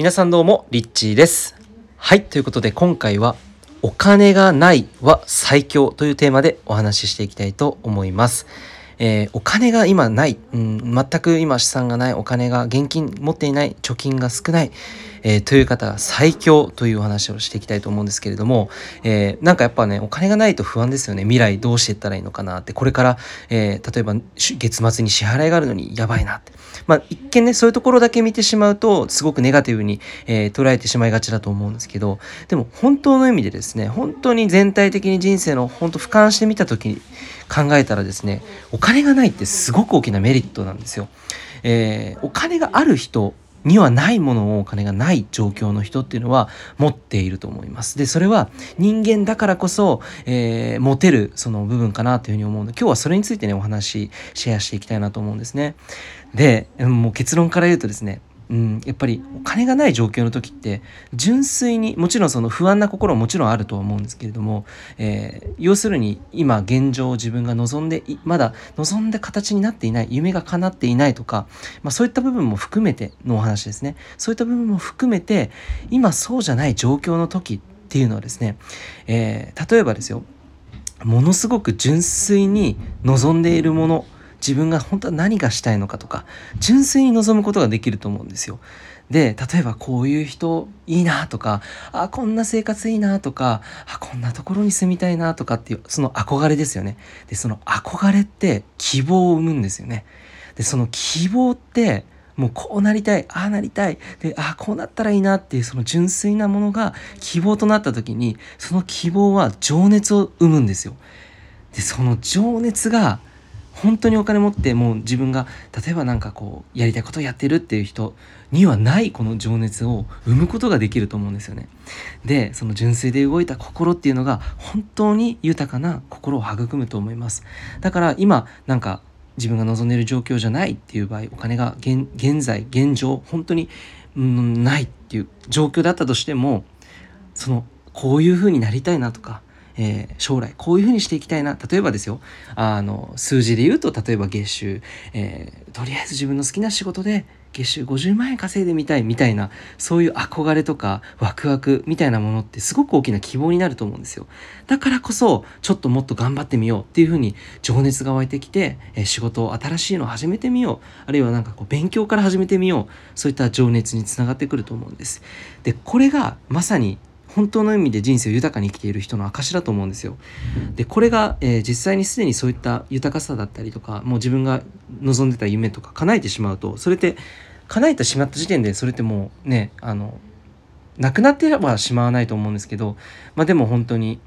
皆さんどうも、リッチーです。はい、ということで今回は、お金がないは最強というテーマでお話ししていきたいと思います。えーお金が今ない、うん、全く今資産がない、お金が現金持っていない、貯金が少ない、えーという方が最強というお話をしていきたいと思うんですけれども、えーなんかやっぱね、お金がないと不安ですよね。未来どうしていったらいいのかなって、これから、えー例えば月末に支払いがあるのにやばいなって。まあ一見ね、そういうところだけ見てしまうと、すごくネガティブに、えー捉えてしまいがちだと思うんですけど、でも本当の意味でですね、本当に全体的に人生の本当俯瞰してみた時に考えたらですね、お金がないってすごく大きなメリットなんですよ。えーお金がある人にはないものをお金がない状況の人っていうのは持っていると思います。で、それは人間だからこそ、えー持てるその部分かなというふうに思うので、今日はそれについてね、お話シェアしていきたいなと思うんですね。で、もう結論から言うとですね、うん、やっぱりお金がない状況の時って純粋にもちろんその不安な心ももちろんあるとは思うんですけれども、えー要するに今現状を自分が望んでまだ望んだ形になっていない夢が叶っていないとか、まあ、そういった部分も含めてのお話ですね。そういった部分も含めて今そうじゃない状況の時っていうのはですね、えー例えばですよものすごく純粋に望んでいるもの自分が本当は何がしたいのかとか純粋に望むことができると思うんですよ。で例えばこういう人いいなとかあこんな生活いいなとかあこんなところに住みたいなとかっていうその憧れですよね。でその憧れって希望を生むんですよね。でその希望ってもうこうなりたいああなりたいでああこうなったらいいなっていうその純粋なものが希望となった時にその希望は情熱を生むんですよ。でその情熱が本当にお金持ってもう自分が例えばなんかこうやりたいことをやってるっていう人にはないこの情熱を生むことができると思うんですよね。でその純粋で動いた心っていうのが本当に豊かな心を育むと思います。だから今なんか自分が望んでいる状況じゃないっていう場合お金が現現在現状本当に、うん、ないっていう状況だったとしてもそのこういう風になりたいなとか、えー将来こういう風にしていきたいな。例えばですよ。あの数字で言うと例えば月収、えーとりあえず自分の好きな仕事で月収50万円稼いでみたいみたいなそういう憧れとかワクワクみたいなものってすごく大きな希望になると思うんですよ。だからこそちょっともっと頑張ってみようっていう風に情熱が湧いてきて、えー仕事を新しいのを始めてみようあるいはなんかこう勉強から始めてみようそういった情熱につながってくると思うんです。でこれがまさに本当の意味で人生を豊かに生きている人の証だと思うんですよ。でこれが、えー実際にすでにそういった豊かさだったりとかもう自分が望んでた夢とか叶えてしまうとそれって叶えてしまった時点でそれってもうねあのなくなってはしまわないと思うんですけどまあでも本当に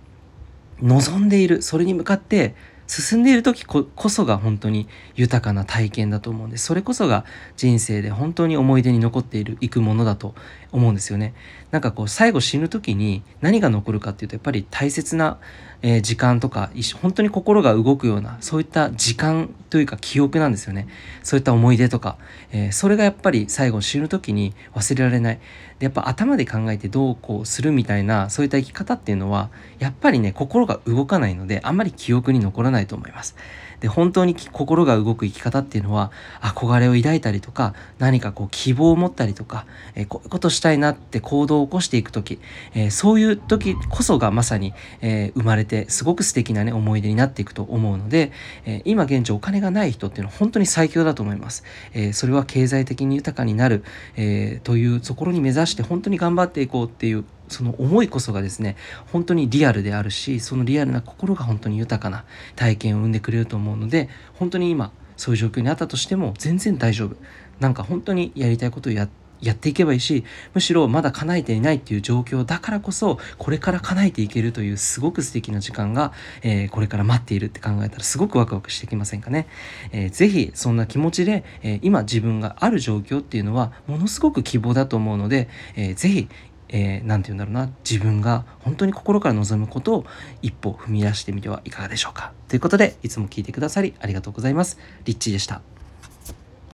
望んでいるそれに向かって進んでいる時ここそが本当に豊かな体験だと思うんですそれこそが人生で本当に思い出に残っているいくものだと思うんですよね。なんかこう最後死ぬ時に何が残るかっていうとやっぱり大切な、え時間とか本当に心が動くようなそういった時間というか記憶なんですよね。そういった思い出とか、えーそれがやっぱり最後死ぬ時に忘れられない。でやっぱ頭で考えてどうこうするみたいなそういった生き方っていうのはやっぱりね心が動かないのであんまり記憶に残らない。ないと思います。で本当に心が動く生き方っていうのは憧れを抱いたりとか何かこう希望を持ったりとか、えーこういうことしたいなって行動を起こしていく時、えーそういう時こそがまさに、えー生まれてすごく素敵なね思い出になっていくと思うので、え今現状お金がない人っていうのは本当に最強だと思います、えそれは経済的に豊かになる、えというところに目指して本当に頑張っていこうっていうその思いこそがですね本当にリアルであるしそのリアルな心が本当に豊かな体験を生んでくれると思うので本当に今そういう状況にあったとしても全然大丈夫。なんか本当にやりたいことをやっていけばいいしむしろまだ叶えていないっていう状況だからこそこれから叶えていけるというすごく素敵な時間が、えーこれから待っているって考えたらすごくワクワクしてきませんかね、えーぜひそんな気持ちで、えー今自分がある状況っていうのはものすごく希望だと思うので、えーぜひえー、て言うんだろうな。自分が本当に心から望むことを一歩踏み出してみてはいかがでしょうか。ということでいつも聞いてくださりありがとうございます。リッチーでした。